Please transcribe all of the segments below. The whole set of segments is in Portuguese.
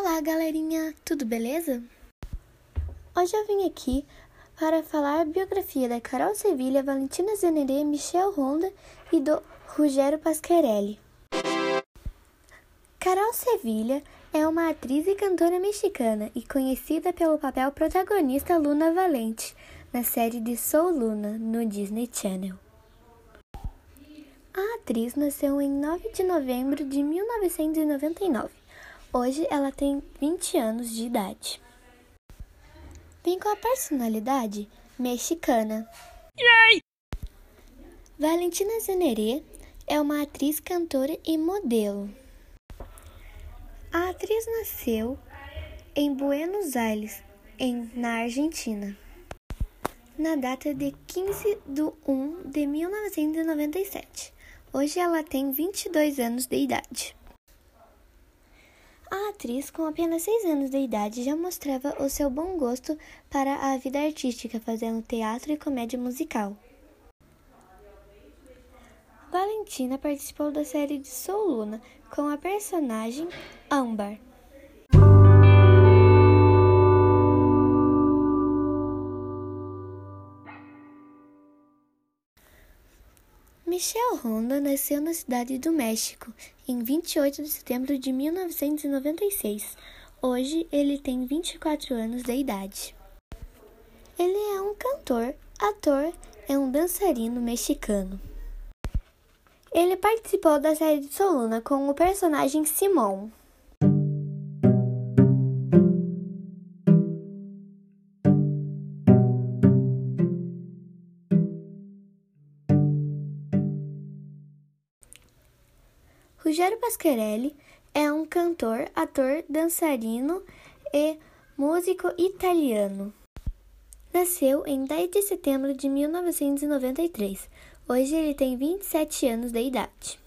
Olá, galerinha, tudo beleza? Hoje eu vim aqui para falar a biografia da Carol Sevilha, Valentina Zeneré, Michel Honda e do Rogério Pasquarelli. Carol Sevilha é uma atriz e cantora mexicana e conhecida pelo papel protagonista Luna Valente na série de Soul Luna no Disney Channel. A atriz nasceu em 9 de novembro de 1999 Hoje ela tem 20 anos de idade. Vem com a personalidade mexicana. Yay! Valentina Zeneré é uma atriz, cantora e modelo. A atriz nasceu em Buenos Aires, em, na Argentina, na data de 15 de 1 de 1997. Hoje ela tem 22 anos de idade. Atriz, com apenas seis anos de idade, já mostrava o seu bom gosto para a vida artística, fazendo teatro e comédia musical. Valentina participou da série de Soul Luna com a personagem Amber. Michel Honda nasceu na cidade do México em 28 de setembro de 1996. Hoje ele tem 24 anos de idade. Ele é um cantor, ator e um dançarino mexicano. Ele participou da série de Soluna com o personagem Simon. Ruggero Pasquerelli é um cantor, ator, dançarino e músico italiano. Nasceu em 10 de setembro de 1993. Hoje ele tem 27 anos de idade.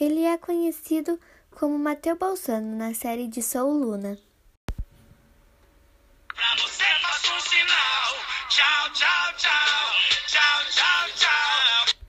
Ele é conhecido como Matteo Balsano na série de Soul Luna. Pra você faço um sinal. Tchau, tchau.